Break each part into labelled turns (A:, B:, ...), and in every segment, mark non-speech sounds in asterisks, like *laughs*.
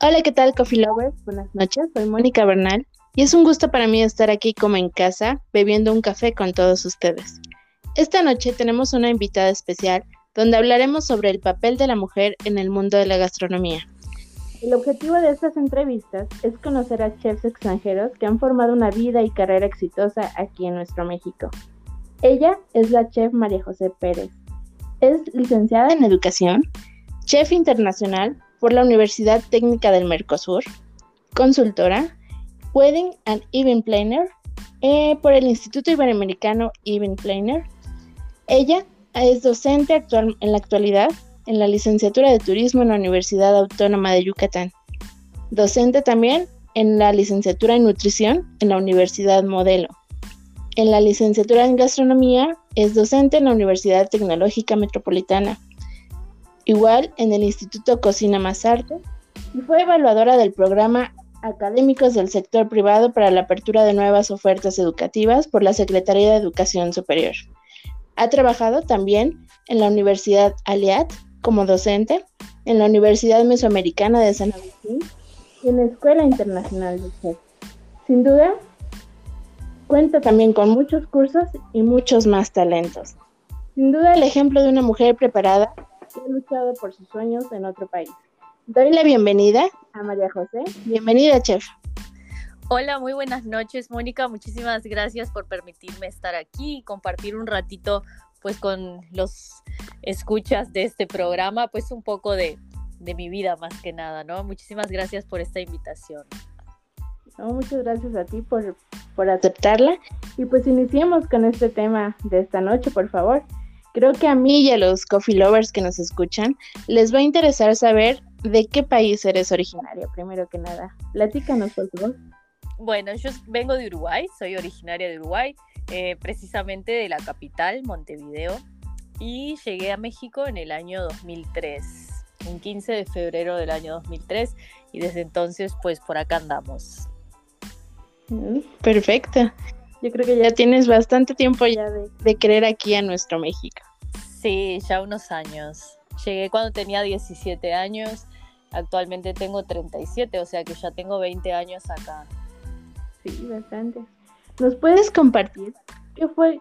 A: Hola, ¿qué tal, Coffee Lovers? Buenas noches, soy Mónica Bernal y es un gusto para mí estar aquí como en casa, bebiendo un café con todos ustedes. Esta noche tenemos una invitada especial donde hablaremos sobre el papel de la mujer en el mundo de la gastronomía. El objetivo de estas entrevistas es conocer a chefs extranjeros que han formado una vida y carrera exitosa aquí en nuestro México. Ella es la chef María José Pérez. Es licenciada en educación, chef internacional por la Universidad Técnica del Mercosur, consultora, Wedding and Event Planner eh, por el Instituto Iberoamericano Event Planner. Ella es docente actual, en la actualidad en la licenciatura de Turismo en la Universidad Autónoma de Yucatán. Docente también en la licenciatura en Nutrición en la Universidad Modelo. En la licenciatura en Gastronomía es docente en la Universidad Tecnológica Metropolitana. Igual en el Instituto Cocina Más Arte y fue evaluadora del programa Académicos del Sector Privado para la apertura de nuevas ofertas educativas por la Secretaría de Educación Superior. Ha trabajado también en la Universidad Aliat como docente en la Universidad Mesoamericana de San Agustín y en la Escuela Internacional de Chef. Sin duda, cuenta también con muchos cursos y muchos más talentos. Sin duda, el ejemplo de una mujer preparada que ha luchado por sus sueños en otro país. Doy la bienvenida a María José. Bienvenida, chef.
B: Hola, muy buenas noches, Mónica. Muchísimas gracias por permitirme estar aquí y compartir un ratito pues con los escuchas de este programa, pues un poco de, mi vida más que nada, ¿no? Muchísimas gracias por esta invitación.
A: muchas gracias a ti por, por aceptarla. Y pues iniciemos con este tema de esta noche, por favor. Creo que a mí y a los coffee lovers que nos escuchan les va a interesar saber de qué país eres originaria, primero que nada. Platícanos, por favor.
B: Bueno, yo vengo de Uruguay, soy originaria de Uruguay. Eh, precisamente de la capital, Montevideo, y llegué a México en el año 2003, un 15 de febrero del año 2003, y desde entonces pues por acá andamos.
A: Mm, perfecto. Yo creo que ya tienes bastante tiempo ya de, de querer aquí a nuestro México.
B: Sí, ya unos años. Llegué cuando tenía 17 años, actualmente tengo 37, o sea que ya tengo 20 años acá.
A: Sí, bastante. ¿Nos puedes compartir qué fue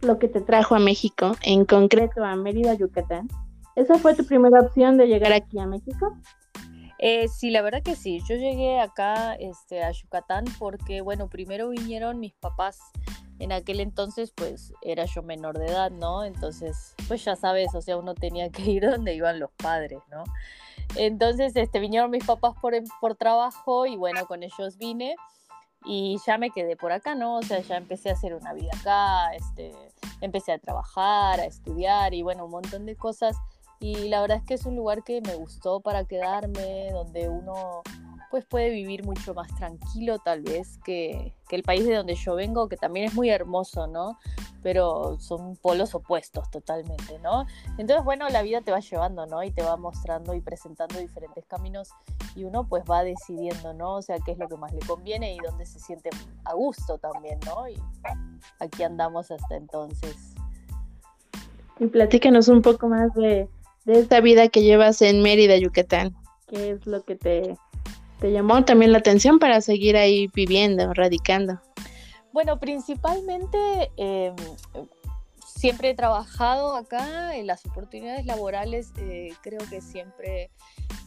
A: lo que te trajo a México, en concreto a Mérida, Yucatán? ¿Esa fue tu primera opción de llegar aquí a México?
B: Eh, sí, la verdad que sí. Yo llegué acá este, a Yucatán porque, bueno, primero vinieron mis papás. En aquel entonces, pues, era yo menor de edad, ¿no? Entonces, pues ya sabes, o sea, uno tenía que ir *laughs* donde iban los padres, ¿no? Entonces, este, vinieron mis papás por, por trabajo y, bueno, con ellos vine y ya me quedé por acá, ¿no? O sea, ya empecé a hacer una vida acá, este, empecé a trabajar, a estudiar y bueno, un montón de cosas. Y la verdad es que es un lugar que me gustó para quedarme, donde uno pues puede vivir mucho más tranquilo tal vez que, el país de donde yo vengo, que también es muy hermoso, ¿no? Pero son polos opuestos totalmente, ¿no? Entonces, bueno, la vida te va llevando, ¿no? Y te va mostrando y presentando diferentes caminos y uno pues va decidiendo, ¿no? O sea, qué es lo que más le conviene y dónde se siente a gusto también, ¿no? Y aquí andamos hasta entonces.
A: Y platícanos un poco más de, de esta vida que llevas en Mérida, Yucatán. ¿Qué es lo que te te llamó también la atención para seguir ahí viviendo, radicando?
B: Bueno, principalmente em, siempre he trabajado acá en las oportunidades laborales, eh, creo que siempre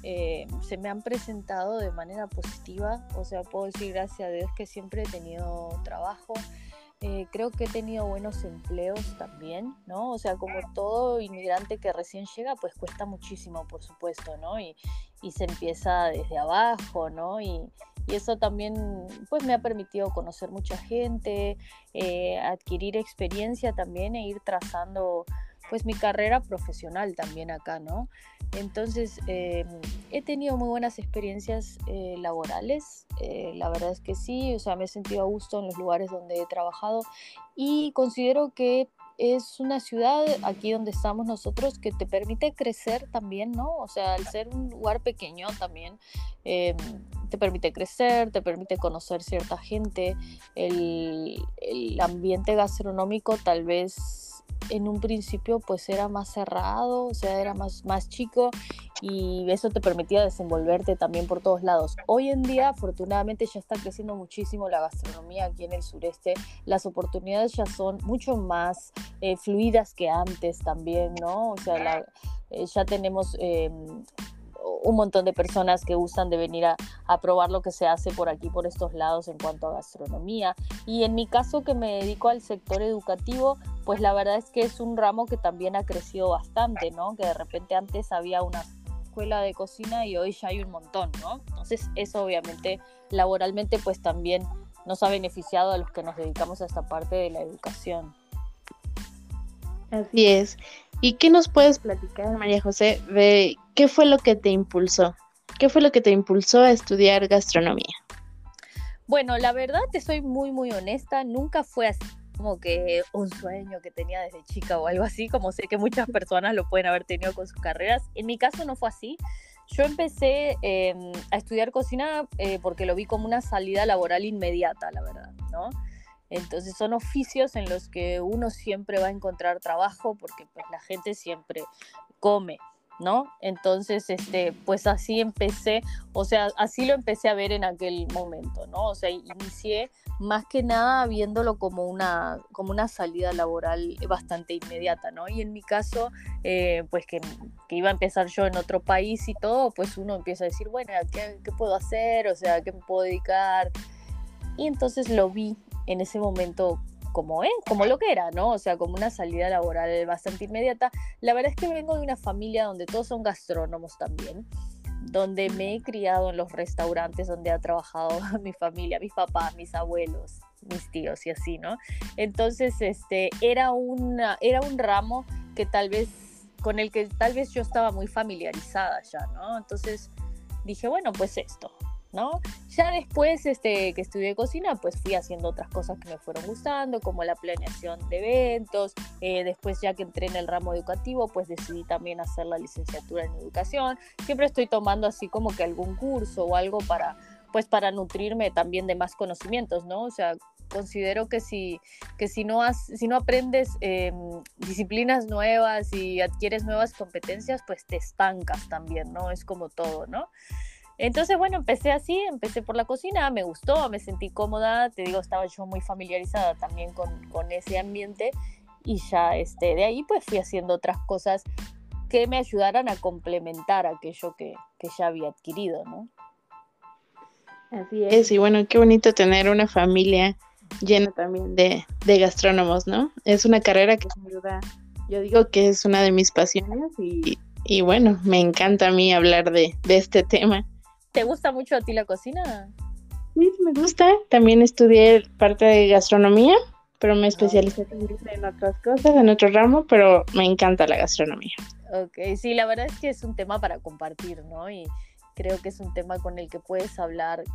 B: eh, se me han presentado de manera positiva, o sea, puedo decir gracias a Dios que siempre he tenido trabajo. Eh, creo que he tenido buenos empleos también, ¿no? O sea, como todo inmigrante que recién llega, pues cuesta muchísimo, por supuesto, ¿no? Y, se empieza desde abajo, ¿no? Y, y, eso también, pues me ha permitido conocer mucha gente, eh, adquirir experiencia también e ir trazando, pues mi carrera profesional también acá, ¿no? Entonces, em, he tenido muy buenas experiencias eh, laborales, eh, la verdad es que sí, o sea, me he sentido a gusto en los lugares donde he trabajado y considero que es una ciudad aquí donde estamos nosotros que te permite crecer también, ¿no? O sea, al ser un lugar pequeño también te permite crecer, te permite conocer cierta gente, el ambiente gastronómico tal vez en un principio pues era más cerrado, o sea, era más, más chico y eso te permitía desenvolverte también por todos lados. Hoy en día, afortunadamente, ya está creciendo muchísimo la gastronomía aquí en el sureste. Las oportunidades ya son mucho más eh, fluidas que antes también, ¿no? O sea, eh, ya tenemos... Em, un montón de personas que gustan de venir a, probar lo que se hace por aquí, por estos lados en cuanto a gastronomía. Y en mi caso que me dedico al sector educativo, pues la verdad es que es un ramo que también ha crecido bastante, ¿no? Que de repente antes había una escuela de cocina y hoy ya hay un montón, ¿no? Entonces eso obviamente laboralmente pues también nos ha beneficiado a los que nos dedicamos a esta parte de la educación.
A: Así es. ¿Y qué nos puedes platicar, María José, qué fue lo que te impulsó? ¿Qué fue lo que te impulsó a estudiar gastronomía?
B: Bueno, la verdad te soy muy, muy honesta, nunca fue así como que un sueño que tenía desde chica o algo así, como sé que muchas personas lo pueden haber tenido con sus carreras. En mi caso no fue así. Yo empecé em, a estudiar cocina eh, porque lo vi como una salida laboral inmediata, la verdad, ¿no? Entonces son oficios en los que uno siempre va a encontrar trabajo porque pues la gente siempre come, ¿no? Entonces, este, pues así empecé, o sea, así lo empecé a ver en aquel momento, ¿no? O sea, inicié más que nada viéndolo como una, como una salida laboral bastante inmediata, ¿no? Y en mi caso, eh, pues que, que, iba a empezar yo en otro país y todo, pues uno empieza a decir, bueno, ¿qué, qué puedo hacer? O sea, ¿qué me puedo dedicar? Y entonces lo vi en ese momento como, ¿eh? como lo que era, ¿no? O sea, como una salida laboral bastante inmediata. La verdad es que vengo de una familia donde todos son gastrónomos también, donde me he criado en los restaurantes donde ha trabajado *laughs* mi familia, mis papás, mis abuelos, mis tíos y así, ¿no? Entonces, este, era, una, era un ramo que tal vez, con el que tal vez yo estaba muy familiarizada ya, ¿no? Entonces dije, bueno, pues esto, ya después este, que estudié cocina, pues fui haciendo otras cosas que me fueron gustando, como la planeación de eventos. Eh, después ya que entré en el ramo educativo, pues decidí también hacer la licenciatura en educación. Siempre estoy tomando así como que algún curso o algo para, pues para nutrirme también de más conocimientos, ¿no? O sea, considero que si, que si, no, si no aprendes em, disciplinas nuevas y adquieres nuevas competencias, pues te estancas también, ¿no? Es como todo, ¿no? Entonces, bueno, empecé así, empecé por la cocina, me gustó, me sentí cómoda, te digo, estaba yo muy familiarizada también con, ese ambiente y ya este, de ahí pues fui haciendo otras cosas que me ayudaran a complementar aquello que, ya había adquirido, ¿no?
A: Así es, y bueno, qué bonito tener una familia llena también de, gastrónomos, ¿no? Es una carrera que sin duda, yo digo que es una de mis pasiones y, bueno, me encanta a mí hablar de, de este tema.
B: ¿Te gusta mucho a ti la cocina?
A: Sí, me gusta. También estudié parte de gastronomía, pero me especialicé también en otras cosas, en otro ramo, pero me encanta la gastronomía.
B: Ok, sí, la verdad es que es un tema para compartir, ¿no? Y creo que es un tema con el que puedes hablar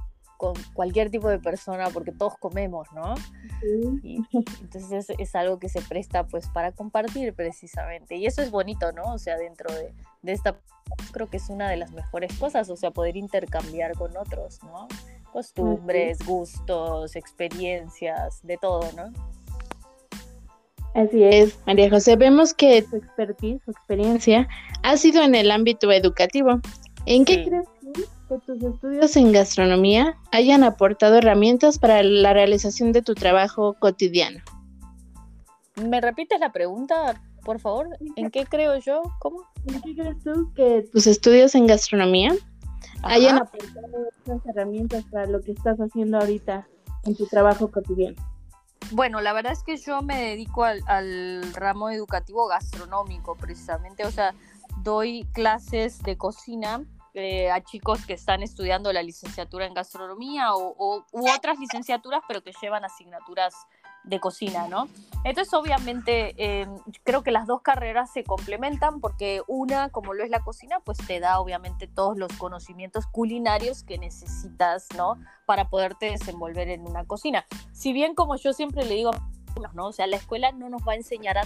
B: con cualquier tipo de persona porque todos comemos, ¿no? Sí. entonces es, algo que se presta pues para compartir precisamente. Y eso es bonito, ¿no? O sea, dentro de, de esta creo que es una de las mejores cosas, o sea, poder intercambiar con otros, ¿no? Costumbres, gustos, experiencias, de todo, ¿no?
A: Así es, María José. Vemos que tu expertise, tu experiencia, ha sido en el ámbito educativo. ¿En qué crees que tus estudios en gastronomía hayan aportado herramientas para la realización de tu trabajo cotidiano?
B: ¿Me repites la pregunta, por favor? ¿En qué creo yo? ¿Cómo?
A: ¿En qué crees tú que tus estudios en gastronomía hayan aportado esas herramientas para lo que estás haciendo ahorita en tu trabajo cotidiano?
B: Bueno, la verdad es que yo me dedico al, al ramo educativo gastronómico, precisamente. O sea, doy clases de cocina eh, a chicos que están estudiando la licenciatura en gastronomía o, u otras licenciaturas, pero que llevan asignaturas de cocina, ¿no? Entonces, obviamente, eh, creo que las dos carreras se complementan porque una, como lo es la cocina, pues te da obviamente todos los conocimientos culinarios que necesitas, ¿no? Para poderte desenvolver en una cocina. Si bien, como yo siempre le digo, ¿no? O sea, la escuela no nos va a enseñar a,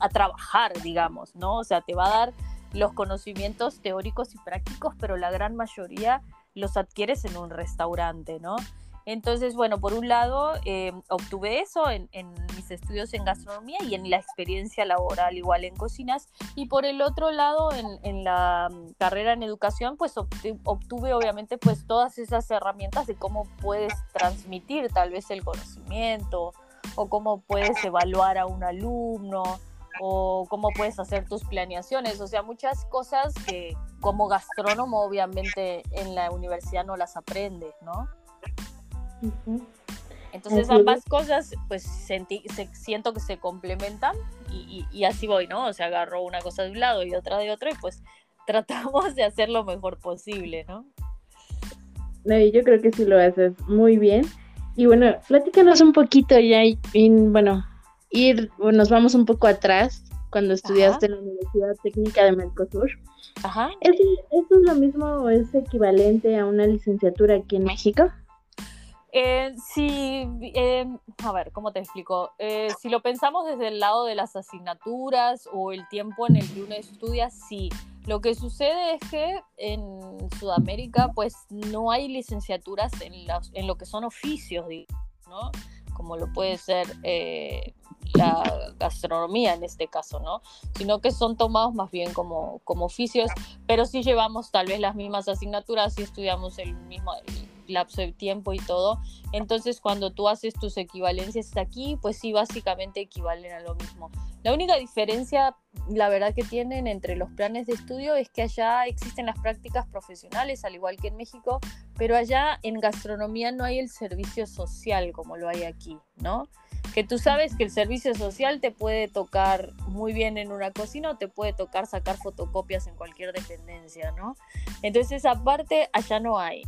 B: a trabajar, digamos, ¿no? O sea, te va a dar los conocimientos teóricos y prácticos, pero la gran mayoría los adquieres en un restaurante, ¿no? Entonces, bueno, por un lado, eh, obtuve eso en, mis estudios en gastronomía y en la experiencia laboral igual en cocinas. Y por el otro lado, en, la mm, carrera en educación, pues obtuve, obviamente pues todas esas herramientas de cómo puedes transmitir tal vez el conocimiento o cómo puedes evaluar a un alumno o cómo puedes hacer tus planeaciones, o sea, muchas cosas que como gastrónomo obviamente en la universidad no las aprendes, ¿no? Entonces ambas cosas, pues sentí, siento que se complementan y, así voy, ¿no? O sea, agarro una cosa de un lado y otra de otro y pues *laughs* tratamos de hacer lo mejor posible, ¿no?
A: No, yo creo que sí lo haces muy bien. Y bueno, platícanos un poquito ya, y, bueno, ir, nos vamos un poco atrás, cuando estudiaste en la Universidad Técnica de Mercosur. Ajá. ¿Es, ¿Eso es lo mismo o es equivalente a una licenciatura aquí en México?
B: Eh, sí, eh, a ver, ¿cómo te explico? Eh, si lo pensamos desde el lado de las asignaturas o el tiempo en el que uno estudia, sí. Lo que sucede es que en Sudamérica, pues no hay licenciaturas en, en lo que son oficios, ¿no? Como lo puede ser la gastronomía en este caso, ¿no? Sino que son tomados más bien como, como oficios, pero sí llevamos tal vez las mismas asignaturas y estudiamos el mismo, lapso de tiempo y todo. Entonces, cuando tú haces tus equivalencias aquí, pues sí, básicamente equivalen a lo mismo. La única diferencia, la verdad que tienen entre los planes de estudio es que allá existen las prácticas profesionales, al igual que en México, pero allá en gastronomía no hay el servicio social como lo hay aquí, ¿no? Que tú sabes que el servicio social te puede tocar muy bien en una cocina o te puede tocar sacar fotocopias en cualquier dependencia, ¿no? Entonces, esa parte allá no hay.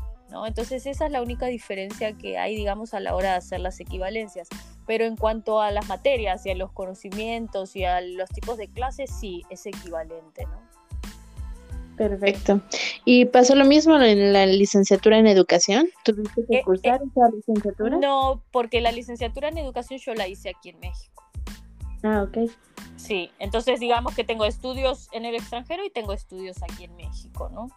B: Entonces esa es la única diferencia que hay, digamos, a la hora de hacer las equivalencias. Pero en cuanto a las materias y a los conocimientos y a los tipos de clases, sí, es equivalente, ¿no?
A: Perfecto. ¿Y pasó lo mismo en la licenciatura en educación? ¿Tuviste que eh, cursar eh, esa licenciatura?
B: No, porque la licenciatura en educación yo la hice aquí en México.
A: Ah, ok.
B: Sí, entonces digamos que tengo estudios en el extranjero y tengo estudios aquí en México, ¿no?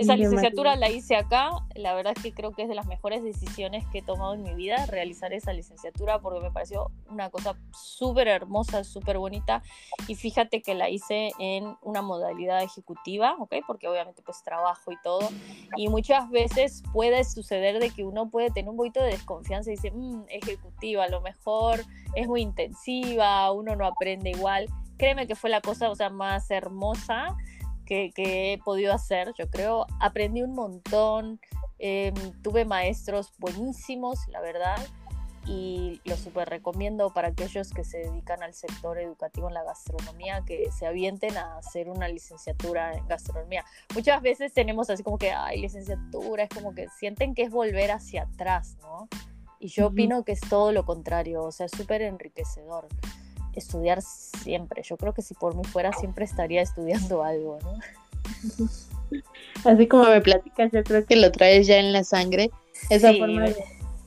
B: Esa licenciatura la hice acá, la verdad es que creo que es de las mejores decisiones que he tomado en mi vida, realizar esa licenciatura, porque me pareció una cosa súper hermosa, súper bonita, y fíjate que la hice en una modalidad ejecutiva, ¿ok? Porque obviamente pues trabajo y todo, y muchas veces puede suceder de que uno puede tener un poquito de desconfianza y dice, mmm, ejecutiva, a lo mejor es muy intensiva, uno no aprende igual. Créeme que fue la cosa, o sea, más hermosa que, he podido hacer, yo creo. Aprendí un montón, em, tuve maestros buenísimos, la verdad, y lo súper recomiendo para aquellos que se dedican al sector educativo en la gastronomía, que se avienten a hacer una licenciatura en gastronomía. Muchas veces tenemos así como que, ay, licenciatura, es como que sienten que es volver hacia atrás, ¿no? Y yo opino que es todo lo contrario, o sea, es súper enriquecedor estudiar siempre. Yo creo que si por mí fuera siempre estaría estudiando *laughs* algo, ¿no?
A: Así como me platicas, yo creo que lo traes ya en la sangre, esa forma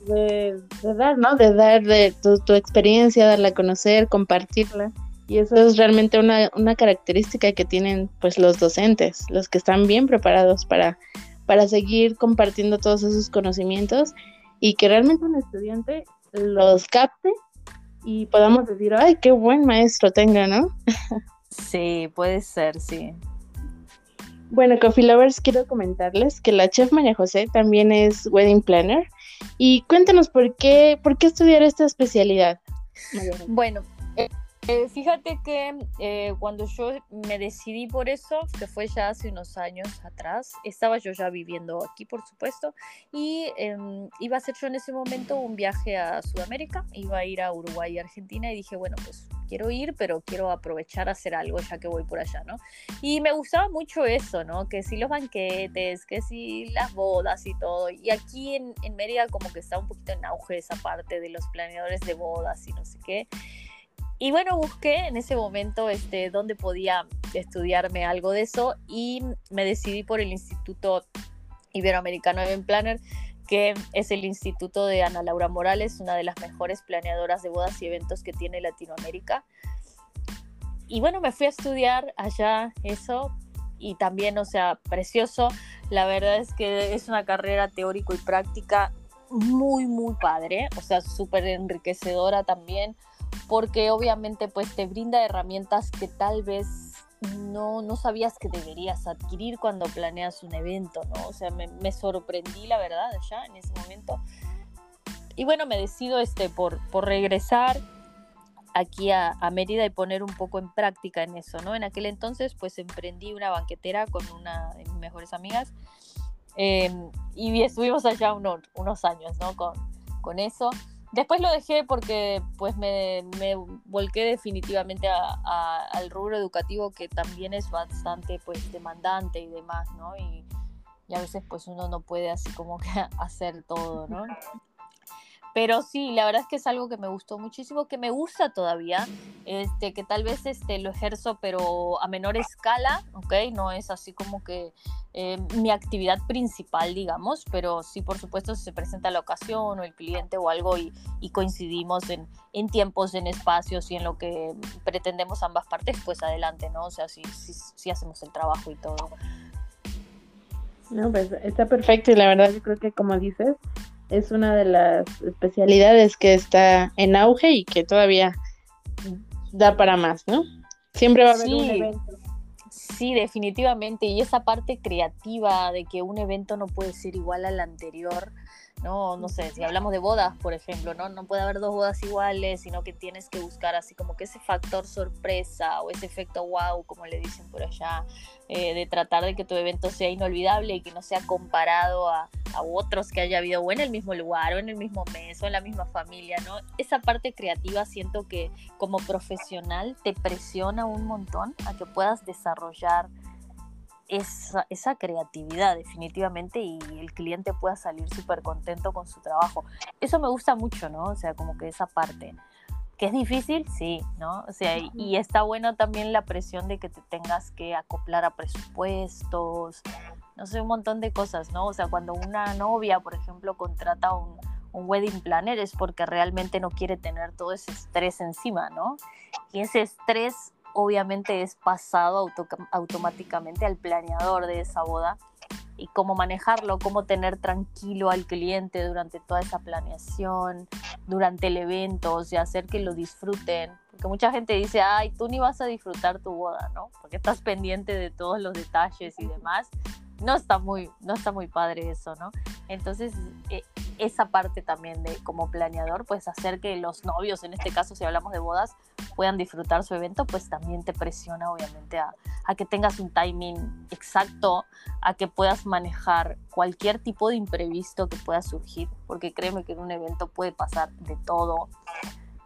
A: de, dar, ¿no? De dar de tu, experiencia, darla a conocer, compartirla. Y eso es realmente una, una característica que tienen pues los docentes, los que están bien preparados para, para seguir compartiendo todos esos conocimientos y que realmente un estudiante los capte y podamos decir, ay, qué buen maestro tenga, ¿no?
B: sí, puede ser, sí.
A: Bueno, Coffee Lovers, quiero comentarles que la chef María José también es wedding planner. Y cuéntanos por qué, por qué estudiar esta especialidad.
B: Bueno, eh, fíjate que eh, cuando yo me decidí por eso, que fue ya hace unos años atrás, estaba yo ya viviendo aquí, por supuesto, y em, iba a hacer yo en ese momento un viaje a Sudamérica, iba a ir a Uruguay y Argentina, y dije, bueno, pues quiero ir, pero quiero aprovechar a hacer algo ya que voy por allá, ¿no? Y me gustaba mucho eso, ¿no? Que si los banquetes, que si las bodas y todo, y aquí en, en Mérida como que está un poquito en auge esa parte de los planeadores de bodas y no sé qué. Y bueno, busqué en ese momento este, dónde podía estudiarme algo de eso y me decidí por el Instituto Iberoamericano Event Planner, que es el instituto de Ana Laura Morales, una de las mejores planeadoras de bodas y eventos que tiene Latinoamérica. Y bueno, me fui a estudiar allá eso y también, o sea, precioso. La verdad es que es una carrera teórico y práctica muy, muy padre, o sea, súper enriquecedora también, porque obviamente pues te brinda herramientas que tal vez no, no sabías que deberías adquirir cuando planeas un evento, ¿no? O sea, me, me sorprendí, la verdad, ya en ese momento. Y bueno, me decido este, por, por regresar aquí a, a, Mérida y poner un poco en práctica en eso, ¿no? En aquel entonces, pues emprendí una banquetera con una de mis mejores amigas em, y estuvimos allá unos, unos años, ¿no? Con, con eso. Después lo dejé porque pues me, me volqué definitivamente al rubro educativo que también es bastante pues demandante y demás, ¿no? Y, y a veces pues uno no puede así como que *laughs* hacer todo, ¿no? Pero sí, la verdad es que es algo que me gustó muchísimo, que me gusta todavía, este, que tal vez este, lo ejerzo pero a menor escala, ¿ok? No es así como que eh, mi actividad principal, digamos, pero sí, por supuesto, si se presenta la ocasión o el cliente o algo y, y coincidimos en, en, tiempos, en espacios y en lo que pretendemos ambas partes, pues adelante, ¿no? O sea, sí, sí, sí hacemos el trabajo y todo.
A: No, pues está perfecto y la verdad yo creo que como dices, es una de las especialidades que está en auge y que todavía da para más, ¿no? Siempre va a haber un evento.
B: Sí, definitivamente. Y esa parte creativa de que un evento no puede ser igual al anterior, ¿no? No sé, si hablamos de bodas, por ejemplo, ¿no? No puede haber dos bodas iguales, sino que tienes que buscar así como que ese factor sorpresa o ese efecto wow, como le dicen por allá, eh, de tratar de que tu evento sea inolvidable y que no sea comparado a, a, otros que haya habido o en el mismo lugar o en el mismo mes o en la misma familia, ¿no? Esa parte creativa siento que como profesional te presiona un montón a que puedas desarrollar esa, esa, creatividad definitivamente y el cliente pueda salir súper contento con su trabajo. Eso me gusta mucho, ¿no? O sea, como que esa parte. Que es difícil, sí, ¿no? O sea, y está bueno también la presión de que te tengas que acoplar a presupuestos, no sé, un montón de cosas, ¿no? O sea, cuando una novia, por ejemplo, contrata un, un wedding planner es porque realmente no quiere tener todo ese estrés encima, ¿no? Y ese estrés obviamente es pasado automáticamente al planeador de esa boda y cómo manejarlo, cómo tener tranquilo al cliente durante toda esa planeación, durante el evento, o sea, hacer que lo disfruten. Porque mucha gente dice, ay, tú ni vas a disfrutar tu boda, ¿no? Porque estás pendiente de todos los detalles y demás no está muy, no está muy padre eso, ¿no? Entonces, eh, esa parte también de como planeador, pues hacer que los novios, en este caso si hablamos de bodas, puedan disfrutar su evento, pues también te presiona obviamente a, que tengas un timing exacto, a que puedas manejar cualquier tipo de imprevisto que pueda surgir, porque créeme que en un evento puede pasar de todo.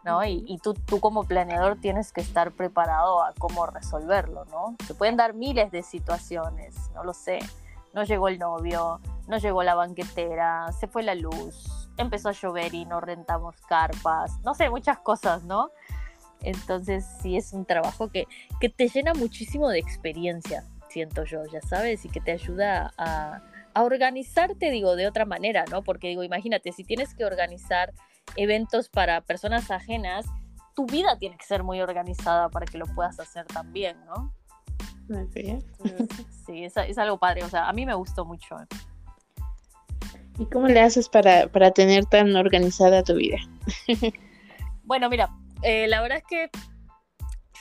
B: ¿no? Y, y, tú, tú como planeador tienes que estar preparado a cómo resolverlo, ¿no? Se pueden dar miles de situaciones, no lo sé. No llegó el novio, no llegó la banquetera, se fue la luz, empezó a llover y no rentamos carpas, no sé, muchas cosas, ¿no? Entonces sí es un trabajo que, que te llena muchísimo de experiencia, siento yo, ya sabes, y que te ayuda a, a organizarte, digo, de otra manera, ¿no? Porque digo, imagínate, si tienes que organizar eventos para personas ajenas, tu vida tiene que ser muy organizada para que lo puedas hacer también, ¿no? Sí, es, es, algo padre, o sea, a mí me gustó mucho.
A: ¿Y cómo le haces para, para tener tan organizada tu vida? *laughs*
B: bueno, mira, eh, la verdad es que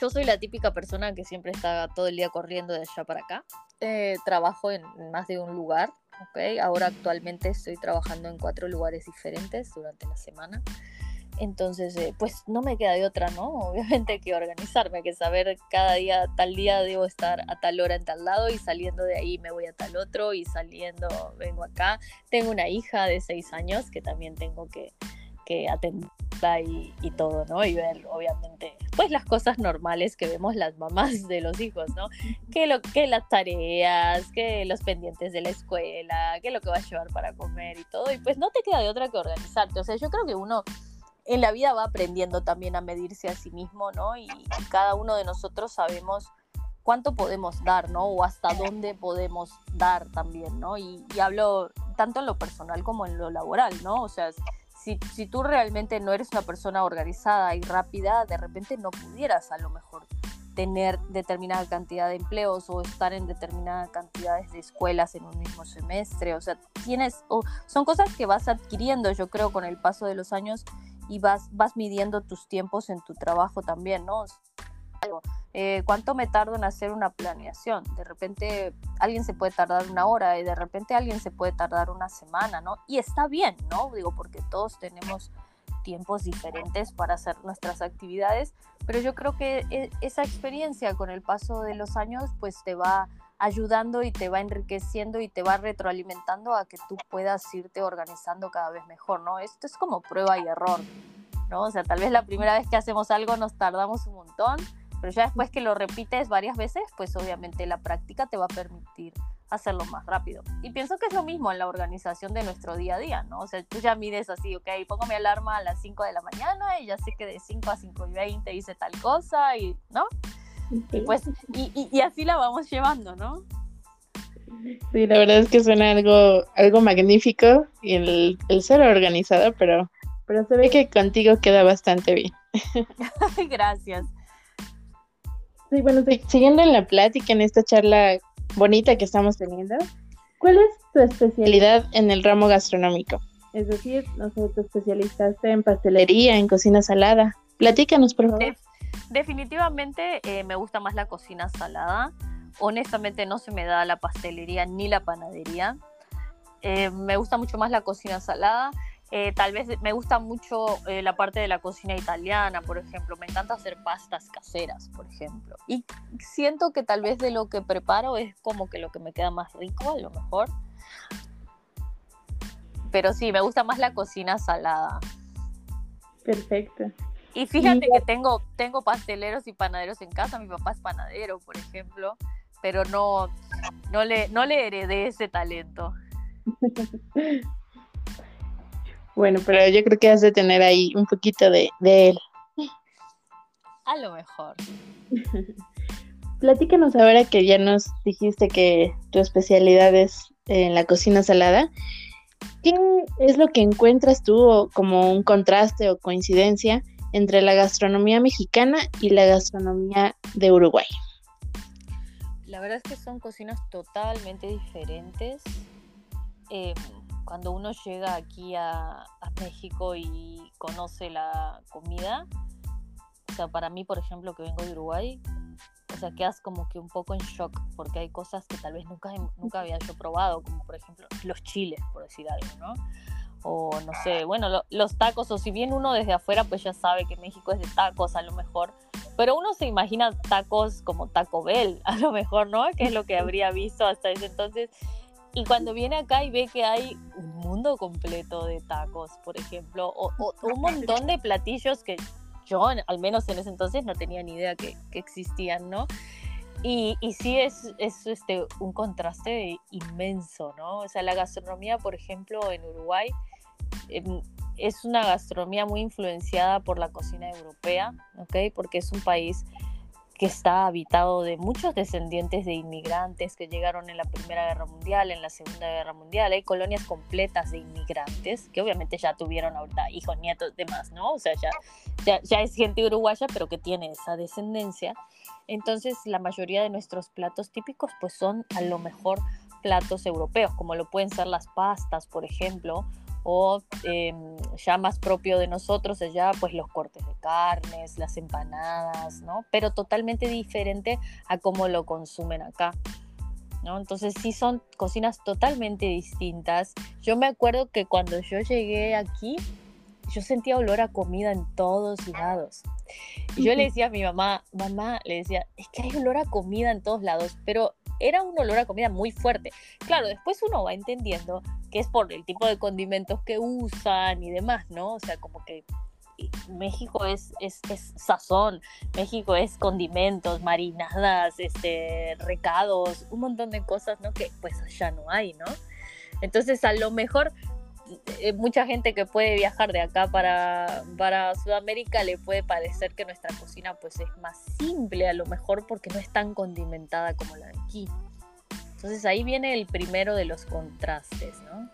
B: yo soy la típica persona que siempre está todo el día corriendo de allá para acá. Eh, trabajo en más de un lugar, ¿ok? Ahora actualmente estoy trabajando en cuatro lugares diferentes durante la semana. Entonces, eh, pues no me queda de otra, ¿no? *laughs* Obviamente que organizarme, que saber cada día, tal día debo estar a tal hora en tal lado y saliendo de ahí me voy a tal otro y saliendo vengo acá. Tengo una hija de seis años que también tengo que, que atenderla y, y, todo, ¿no? Y ver, obviamente, pues las cosas normales que vemos las mamás de los hijos, ¿no? Que, lo, que las tareas, que los pendientes de la escuela, que lo que va a llevar para comer y todo. Y pues no te queda de otra que organizarte. O sea, yo creo que uno en la vida va aprendiendo también a medirse a sí mismo, ¿no? Y, cada uno de nosotros sabemos cuánto podemos dar, ¿no? O hasta dónde podemos dar también, ¿no? Y, y, hablo tanto en lo personal como en lo laboral, ¿no? O sea, si, si tú realmente no eres una persona organizada y rápida, de repente no pudieras a lo mejor tener determinada cantidad de empleos o estar en determinada cantidades de escuelas en un mismo semestre. O sea, tienes, o son cosas que vas adquiriendo, yo creo, con el paso de los años y vas, vas midiendo tus tiempos en tu trabajo también, ¿no? Eh, ¿Cuánto me tardo en hacer una planeación? De repente alguien se puede tardar una hora y de repente alguien se puede tardar una semana, ¿no? Y está bien, ¿no? Digo, porque todos tenemos tiempos diferentes para hacer nuestras actividades, pero yo creo que e, esa experiencia con el paso de los años pues te va ayudando y te va enriqueciendo y te va retroalimentando a que tú puedas irte organizando cada vez mejor, ¿no? Esto es como prueba y error, ¿no? O sea, tal vez la primera vez que hacemos algo nos tardamos un montón, pero ya después que lo repites varias veces, pues obviamente la práctica te va a permitir hacerlo más rápido. Y pienso que es lo mismo en la organización de nuestro día a día, ¿no? O sea, tú ya mides así, ok, pongo mi alarma a las 5 de la mañana y ya sé que de 5 a 5 y 20 hice tal cosa y, ¿no? Y pues, y, y, así la vamos llevando, ¿no?
A: Sí, la verdad es que suena algo, algo magnífico y el, el ser organizado, pero, pero se ve que contigo queda bastante bien. *laughs*
B: Gracias.
A: Sí, bueno, siguiendo en la plática, en esta charla bonita que estamos teniendo, ¿cuál es tu especialidad en el ramo gastronómico? Es decir, no sé, te especializaste en pastelería, en cocina salada. Platícanos, por favor.
B: Definitivamente eh, me gusta más la cocina salada. Honestamente no se me da la pastelería ni la panadería. Eh, me gusta mucho más la cocina salada. Eh, tal vez me gusta mucho la parte de la cocina italiana, por ejemplo. Me encanta hacer pastas caseras, por ejemplo. Y siento que tal vez de lo que preparo es como que lo que me queda más rico, a lo mejor. Pero sí, me gusta más la cocina salada.
A: Perfecto.
B: Y fíjate que tengo, tengo pasteleros y panaderos en casa. Mi papá es panadero, por ejemplo. Pero no, no, le, no le heredé ese talento. *laughs*
A: Bueno, pero yo creo que has de tener ahí un poquito de, él.
B: A lo mejor. *laughs*
A: Platícanos ahora que ya nos dijiste que tu especialidad es en la cocina salada. ¿Qué es lo que encuentras tú como un contraste o coincidencia entre la gastronomía mexicana y la gastronomía de Uruguay?
B: La verdad es que son cocinas totalmente diferentes. Eh, cuando uno llega aquí a, México y conoce la comida, o sea, para mí, por ejemplo, que vengo de Uruguay, o sea, quedas como que un poco en shock, porque hay cosas que tal vez nunca, nunca había yo probado, como por ejemplo los chiles, por decir algo, ¿no? O no sé, bueno, los tacos, o si bien uno desde afuera pues ya sabe que México es de tacos a lo mejor, pero uno se imagina tacos como Taco Bell, *laughs* a lo mejor, ¿no? Que es lo que habría visto hasta ese entonces. Y cuando viene acá y ve que hay un mundo completo de tacos, por ejemplo, o, un montón de platillos que yo, al menos en ese entonces, no tenía ni idea que, existían, ¿no? Y, y, sí es, es este, un contraste inmenso, ¿no? O sea, la gastronomía, por ejemplo, en Uruguay em, es una gastronomía muy influenciada por la cocina europea, ¿ok? Porque es un país que está habitado de muchos descendientes de inmigrantes que llegaron en la Primera Guerra Mundial, en la Segunda Guerra Mundial. Hay colonias completas de inmigrantes que obviamente ya tuvieron ahorita hijos, nietos, demás, ¿no? O sea, ya, ya, es gente uruguaya, pero que tiene esa descendencia. Entonces, la mayoría de nuestros platos típicos, pues son a lo mejor platos europeos, como lo pueden ser las pastas, por ejemplo, o em, ya más propio de nosotros allá, pues los cortes de carnes, las empanadas, ¿no? Pero totalmente diferente a cómo lo consumen acá. ¿No? Entonces sí son cocinas totalmente distintas. Yo me acuerdo que cuando yo llegué aquí, yo sentía olor a comida en todos lados. Y yo le decía a mi mamá, mamá, le decía, es que hay olor a comida en todos lados, pero era un olor a comida muy fuerte. Claro, después uno va entendiendo que es por el tipo de condimentos que usan y demás, ¿no? O sea, como que México es, es, sazón, México es condimentos, marinadas, este, recados, un montón de cosas, ¿no? Que pues allá no hay, ¿no? Entonces a lo mejor eh, mucha gente que puede viajar de acá para, para Sudamérica le puede parecer que nuestra cocina pues es más simple a lo mejor porque no es tan condimentada como la de aquí. Entonces ahí viene el primero de los contrastes, ¿no?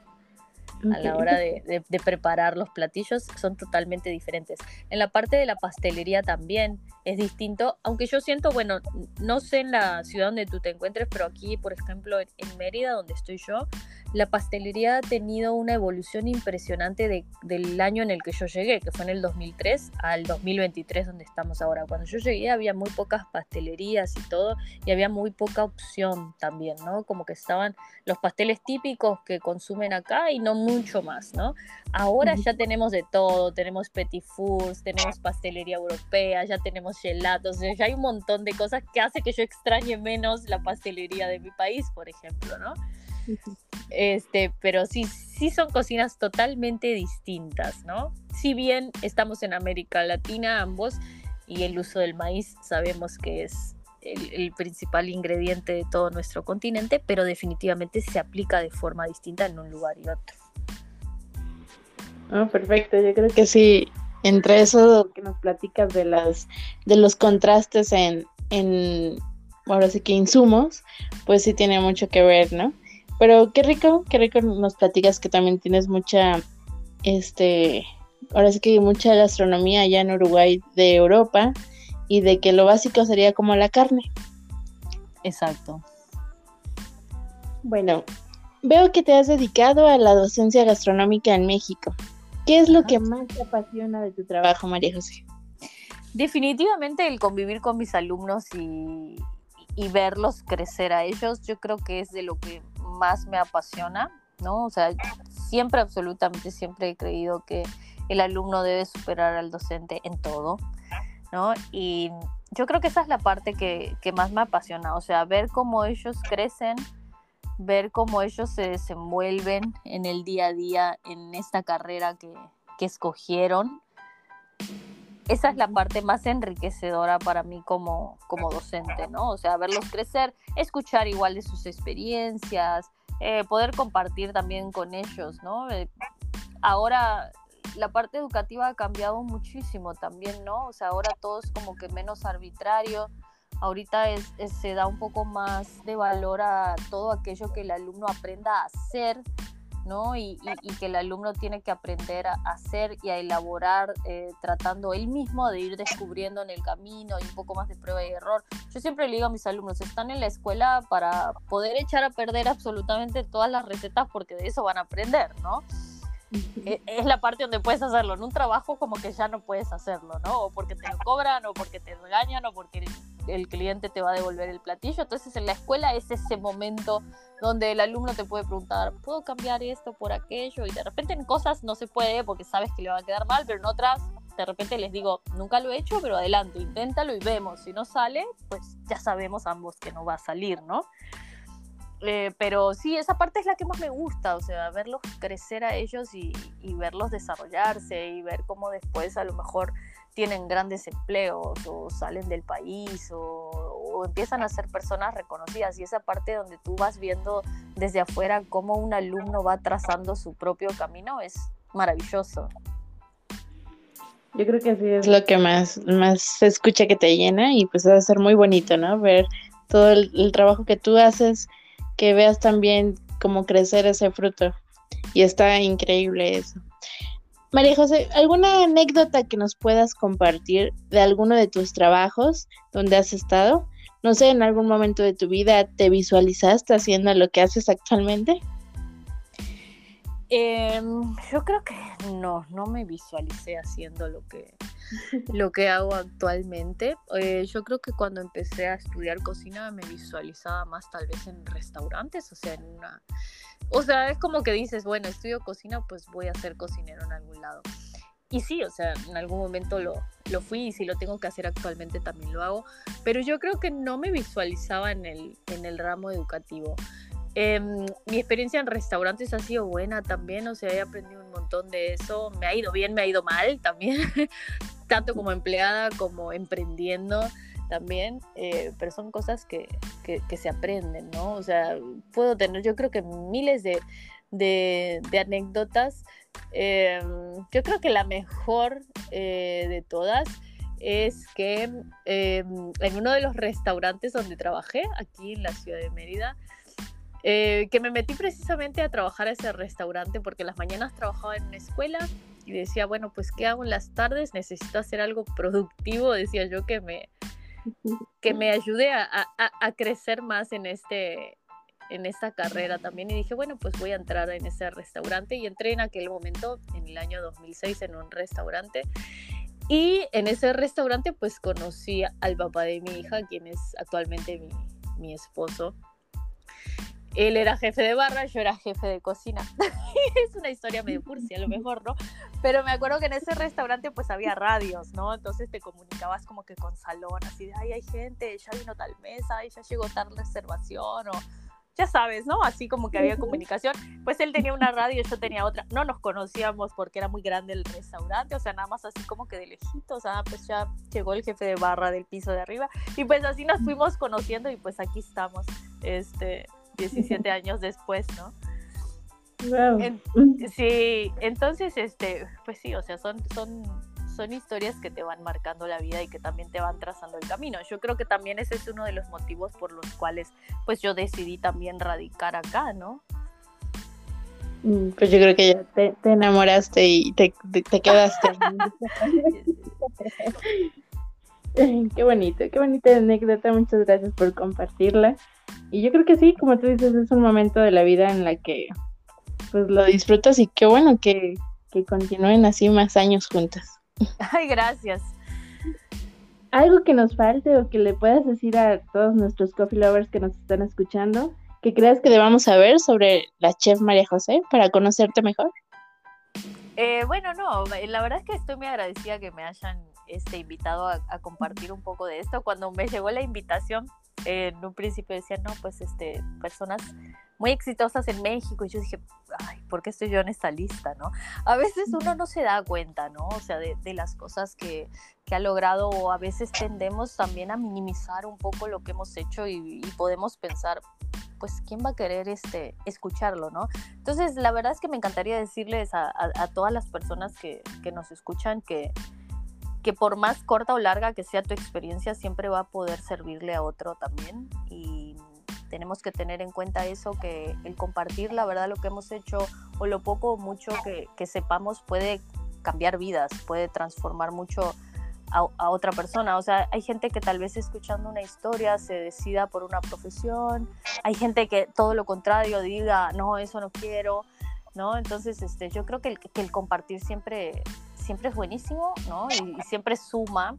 B: A la hora de, preparar los platillos son totalmente diferentes. En la parte de la pastelería también es distinto, aunque yo siento, bueno, no sé en la ciudad donde tú te encuentres, pero aquí, por ejemplo, en, Mérida, donde estoy yo, la pastelería ha tenido una evolución impresionante del año en el que yo llegué, que fue en el 2003 al 2023 donde estamos ahora. Cuando yo llegué había muy pocas pastelerías y todo, y había muy poca opción también, ¿no? Como que estaban los pasteles típicos que consumen acá y no mucho más, ¿no? Ahora ya tenemos de todo, tenemos petit fours, tenemos pastelería europea, ya tenemos gelatos, ya hay un montón de cosas que hace que yo extrañe menos la pastelería de mi país, por ejemplo, ¿no? Este, pero sí, sí son cocinas totalmente distintas, ¿no? Si bien estamos en América Latina ambos y el uso del maíz sabemos que es el, principal ingrediente de todo nuestro continente, pero definitivamente se aplica de forma distinta en un lugar y otro.
A: Oh, perfecto, yo creo que sí, entre eso que nos platicas de las de los contrastes en, en ahora sí que insumos, pues sí tiene mucho que ver, ¿no? Pero qué rico, qué rico nos platicas que también tienes mucha, este, ahora sí que mucha gastronomía allá en Uruguay de Europa y de que lo básico sería como la carne.
B: Exacto.
A: Bueno, veo que te has dedicado a la docencia gastronómica en México. ¿Qué es lo que más te apasiona de tu trabajo, María José?
B: Definitivamente el convivir con mis alumnos y, y verlos crecer a ellos, yo creo que es de lo que más me apasiona, ¿no? O sea, siempre, absolutamente, siempre he creído que el alumno debe superar al docente en todo, ¿no? Y yo creo que esa es la parte que, más me apasiona, o sea, ver cómo ellos crecen, ver cómo ellos se desenvuelven en el día a día en esta carrera que, que escogieron. Esa es la parte más enriquecedora para mí como, como docente, ¿no? O sea, verlos crecer, escuchar igual de sus experiencias, eh, poder compartir también con ellos, ¿no? Eh, ahora la parte educativa ha cambiado muchísimo también, ¿no? O sea, ahora todo es como que menos arbitrario. Ahorita es, se da un poco más de valor a todo aquello que el alumno aprenda a hacer, ¿no? Y, que el alumno tiene que aprender a hacer y a elaborar, eh, tratando él mismo de ir descubriendo en el camino y un poco más de prueba y error. Yo siempre le digo a mis alumnos, están en la escuela para poder echar a perder absolutamente todas las recetas porque de eso van a aprender, ¿no? *laughs* E, es la parte donde puedes hacerlo. En un trabajo como que ya no puedes hacerlo, ¿no? O porque te lo cobran, o porque te regañan, o porque el, cliente te va a devolver el platillo. Entonces en la escuela es ese momento donde el alumno te puede preguntar, ¿puedo cambiar esto por aquello? Y de repente en cosas no se puede porque sabes que le va a quedar mal, pero en otras de repente les digo, nunca lo he hecho, pero adelante, inténtalo y vemos. Si no sale, pues ya sabemos ambos que no va a salir, ¿no? Eh, pero sí, esa parte es la que más me gusta, o sea, verlos crecer a ellos y, verlos desarrollarse y ver cómo después a lo mejor tienen grandes empleos o salen del país o, empiezan a ser personas reconocidas y esa parte donde tú vas viendo desde afuera cómo un alumno va trazando su propio camino es maravilloso.
A: Yo creo que sí es lo que más, más se escucha que te llena y pues va a ser muy bonito, ¿no? Ver todo el trabajo que tú haces que veas también cómo crecer ese fruto. Y está increíble eso. María José, ¿alguna anécdota que nos puedas compartir de alguno de tus trabajos donde has estado? No sé, en algún momento de tu vida te visualizaste haciendo lo que haces actualmente.
B: Em, yo creo que no, no me visualicé haciendo lo que, lo que hago actualmente. Eh, yo creo que cuando empecé a estudiar cocina me visualizaba más tal vez en restaurantes, o sea, en una... O sea, es como que dices, bueno, estudio cocina, pues voy a ser cocinero en algún lado. Y sí, o sea, en algún momento lo, lo fui y si lo tengo que hacer actualmente también lo hago, pero yo creo que no me visualizaba en el, en el ramo educativo. Em, mi experiencia en restaurantes ha sido buena también, o sea, he aprendido un montón de eso. Me ha ido bien, me ha ido mal también, *laughs* tanto como empleada como emprendiendo también, eh, pero son cosas que, que, se aprenden, ¿no? O sea, puedo tener, yo creo que miles de, de, anécdotas. Em, yo creo que la mejor eh, de todas es que em, en uno de los restaurantes donde trabajé, aquí en la ciudad de Mérida, eh, que me metí precisamente a trabajar a ese restaurante porque las mañanas trabajaba en una escuela y decía, bueno, pues ¿qué hago en las tardes? Necesito hacer algo productivo, decía yo, que me, que me ayude a, a, crecer más en, este, en esta carrera también. Y dije, bueno, pues voy a entrar en ese restaurante y entré en aquel momento, en el año 2006, en un restaurante. Y en ese restaurante pues conocí al papá de mi hija, quien es actualmente mi, mi esposo. Él era jefe de barra, yo era jefe de cocina. *laughs* es una historia medio cursi, a lo mejor, ¿no? Pero me acuerdo que en ese restaurante pues había radios, ¿no? Entonces te comunicabas como que con salón, así de, ay, hay gente, ya vino tal mesa, ya llegó tal reservación, o ya sabes, ¿no? Así como que había comunicación. Pues él tenía una radio yo tenía otra. No nos conocíamos porque era muy grande el restaurante, o sea, nada más así como que de lejitos, ah, pues ya llegó el jefe de barra del piso de arriba y pues así nos fuimos conociendo y pues aquí estamos, este, 17 años después, ¿no? sí, entonces, este, pues sí, o sea, son, son, son historias que te van marcando la vida y que también te van trazando el camino. Yo creo que también ese es uno de los motivos por los cuales, pues yo decidí también radicar acá, ¿no?
A: Mm, pues yo creo que ya te, enamoraste y te, te quedaste. *laughs* *laughs* qué bonito, qué bonita anécdota. Muchas gracias por compartirla. Y yo creo que sí, como tú dices, es un momento de la vida en la que pues lo disfrutas y qué bueno que, continúen así más años juntas. *laughs*
B: Ay, gracias.
A: Algo que nos falte o que le puedas decir a todos nuestros coffee lovers que nos están escuchando, que creas que debamos saber sobre la chef María José para conocerte mejor.
B: Eh, bueno, no, la verdad es que estoy muy agradecida que me hayan este, invitado a, a, compartir un poco de esto. Cuando me llegó la invitación, en un principio decían, no, pues este, personas muy exitosas en México y yo dije, ay, ¿por qué estoy yo en esta lista, no? A veces uno no se da cuenta, ¿no? O sea, de, las cosas que, que, ha logrado o a veces tendemos también a minimizar un poco lo que hemos hecho y, podemos pensar, pues, ¿quién va a querer este, escucharlo, no? Entonces, la verdad es que me encantaría decirles a, a todas las personas que, que nos escuchan que que por más corta o larga que sea tu experiencia, siempre va a poder servirle a otro también. Y tenemos que tener en cuenta eso, que el compartir la verdad lo que hemos hecho o lo poco o mucho que, sepamos puede cambiar vidas, puede transformar mucho a, otra persona. O sea, hay gente que tal vez escuchando una historia se decida por una profesión, hay gente que todo lo contrario diga, no, eso no quiero, ¿no? Entonces, este, yo creo que que el compartir siempre siempre es buenísimo, ¿no? Y, siempre suma.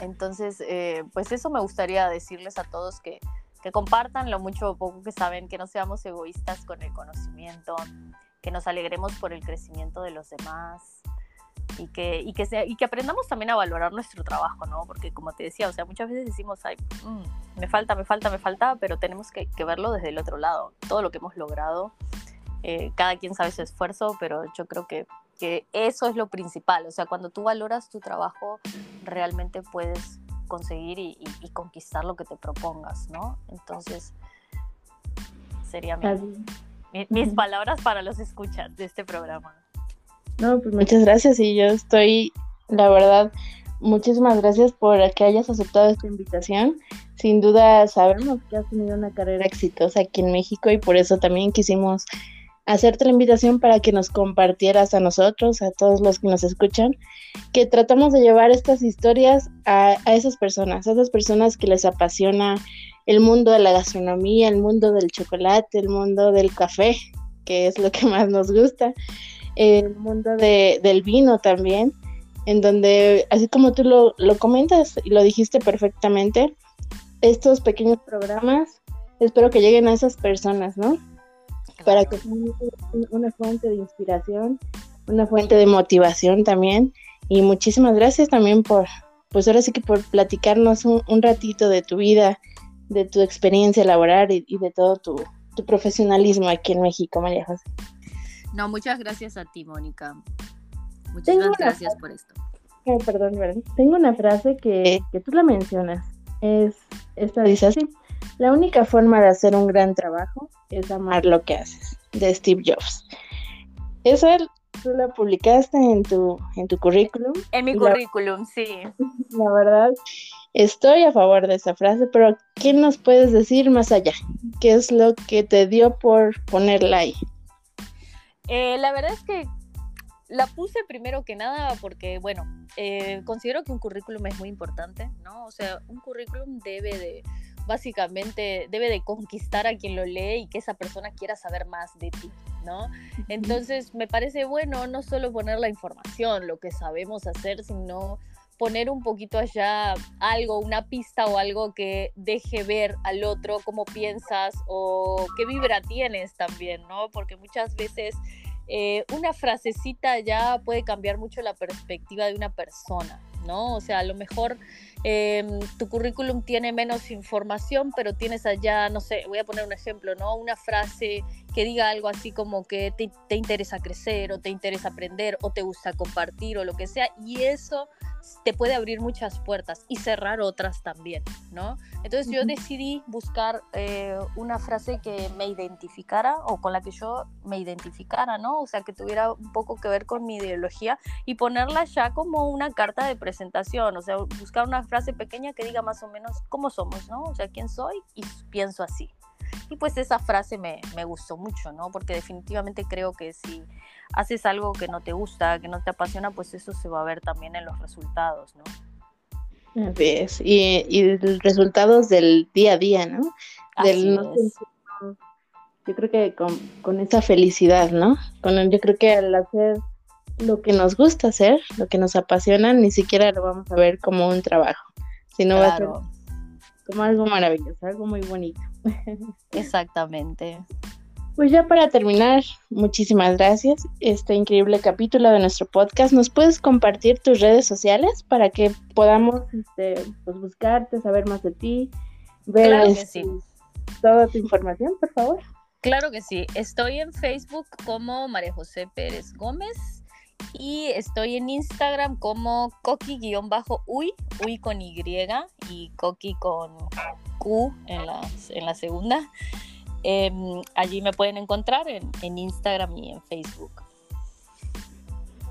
B: Entonces, eh, pues eso me gustaría decirles a todos que, que compartan lo mucho o poco que saben, que no seamos egoístas con el conocimiento, que nos alegremos por el crecimiento de los demás y que, y que, y que aprendamos también a valorar nuestro trabajo, ¿no? Porque como te decía, o sea, muchas veces decimos, ay, mm, me falta, me falta, me falta, pero tenemos que, que, verlo desde el otro lado, todo lo que hemos logrado. Eh, cada quien sabe su esfuerzo, pero yo creo que que eso es lo principal. O sea, cuando tú valoras tu trabajo, realmente puedes conseguir y, conquistar lo que te propongas, ¿no? Entonces, serían mis palabras para los escuchas de este programa.
A: No, pues muchas gracias y yo estoy, la verdad, muchísimas gracias por que hayas aceptado esta invitación. Sin duda sabemos que has tenido una carrera exitosa aquí en México y por eso también quisimos hacerte la invitación para que nos compartieras a nosotros, a todos los que nos escuchan, que tratamos de llevar estas historias a, esas personas, a esas personas que les apasiona el mundo de la gastronomía, el mundo del chocolate, el mundo del café, que es lo que más nos gusta, el mundo del vino también, en donde, así como tú lo, lo comentas y lo dijiste perfectamente, estos pequeños programas, espero que lleguen a esas personas, ¿no? Para que sea una fuente de inspiración, una fuente de motivación también. Y muchísimas gracias también por, pues ahora sí que por platicarnos un, ratito de tu vida, de tu experiencia laboral y, de todo tu, profesionalismo aquí en México, María José.
B: No, muchas gracias a ti, Mónica. Muchas gracias por esto.
A: Oh, perdón, Tengo una frase que, que tú la mencionas. Es, esta dice así. La única forma de hacer un gran trabajo es amar lo que haces, de Steve Jobs. Eso tú lo publicaste en tu, en tu currículum.
B: En mi currículum, sí. *laughs*
A: La verdad. Estoy a favor de esa frase, pero ¿qué nos puedes decir más allá? ¿Qué es lo que te dio por ponerla ahí?
B: Eh, la verdad es que la puse primero que nada porque, bueno, eh, considero que un currículum es muy importante, ¿no? O sea, un currículum debe de, básicamente, debe de conquistar a quien lo lee y que esa persona quiera saber más de ti, ¿no? Entonces, me parece bueno no solo poner la información, lo que sabemos hacer, sino poner un poquito allá algo, una pista o algo que deje ver al otro cómo piensas o qué vibra tienes también, ¿no? Porque muchas veces eh, una frasecita ya puede cambiar mucho la perspectiva de una persona, ¿no? O sea, a lo mejor em, tu currículum tiene menos información, pero tienes allá, no sé, voy a poner un ejemplo, ¿no? Una frase que diga algo así como que te, te interesa crecer o te interesa aprender o te gusta compartir o lo que sea, y eso te puede abrir muchas puertas y cerrar otras también, ¿no? Entonces yo decidí buscar eh, una frase que me identificara o con la que yo me identificara, ¿no? O sea, que tuviera un poco que ver con mi ideología y ponerla ya como una carta de presentación, o sea, buscar una frase pequeña que diga más o menos cómo somos, ¿no? O sea, quién soy y pienso así. Y pues esa frase me, me gustó mucho, ¿no? Porque definitivamente creo que si haces algo que no te gusta, que no te apasiona, pues eso se va a ver también en los resultados, ¿no?
A: Así es, y, y resultados del día a día, ¿no? Del, yo creo que con, con, esa felicidad, ¿no? Con, yo creo que al hacer lo que nos gusta hacer, lo que nos apasiona, ni siquiera lo vamos a ver como un trabajo, sino va a ser como algo maravilloso, algo muy bonito. *laughs*
B: Exactamente.
A: Pues ya para terminar, muchísimas gracias. Este increíble capítulo de nuestro podcast. ¿Nos puedes compartir tus redes sociales para que podamos este, pues, buscarte, saber más de ti, ver este, toda tu información, por favor?
B: Claro que sí. Estoy en Facebook como María José Pérez Gómez y estoy en Instagram como coqui-uy, uy con Y y coqui con Q en la, en la segunda. Em, allí me pueden encontrar en, en, Instagram y en Facebook.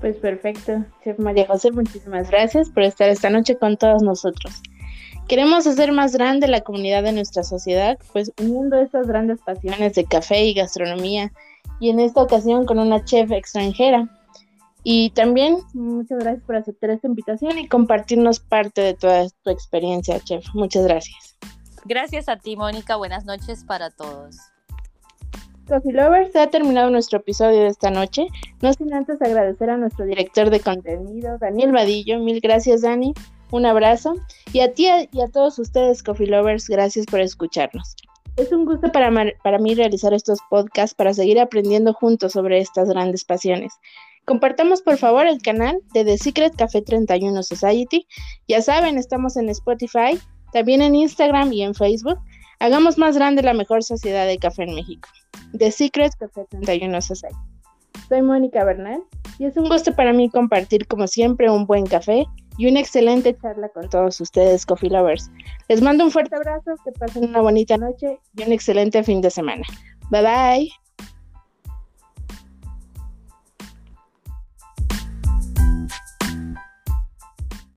A: Pues perfecto, Chef María José, muchísimas gracias por estar esta noche con todos nosotros. Queremos hacer más grande la comunidad de nuestra sociedad, pues uniendo estas grandes pasiones de café y gastronomía, y en esta ocasión con una chef extranjera. Y también muchas gracias por aceptar esta invitación y compartirnos parte de toda tu experiencia, chef. Muchas gracias.
B: Gracias a ti, Mónica. Buenas noches para todos.
A: Coffee Lovers, se ha terminado nuestro episodio de esta noche. No sin antes agradecer a nuestro director de contenido, Daniel Vadillo. Mil gracias, Dani. Un abrazo. Y a ti y a todos ustedes, Coffee Lovers, gracias por escucharnos. Es un gusto para, para mí realizar estos podcasts para seguir aprendiendo juntos sobre estas grandes pasiones. Compartamos por favor el canal de The Secret Café 31 Society. Ya saben, estamos en Spotify, también en Instagram y en Facebook. Hagamos más grande la mejor sociedad de café en México. The Secret Café 31 Society. Soy Mónica Bernal y es un gusto para mí compartir como siempre un buen café y una excelente charla con todos ustedes, Coffee Lovers. Les mando un fuerte abrazo, que pasen una bonita noche y un excelente fin de semana. Bye bye.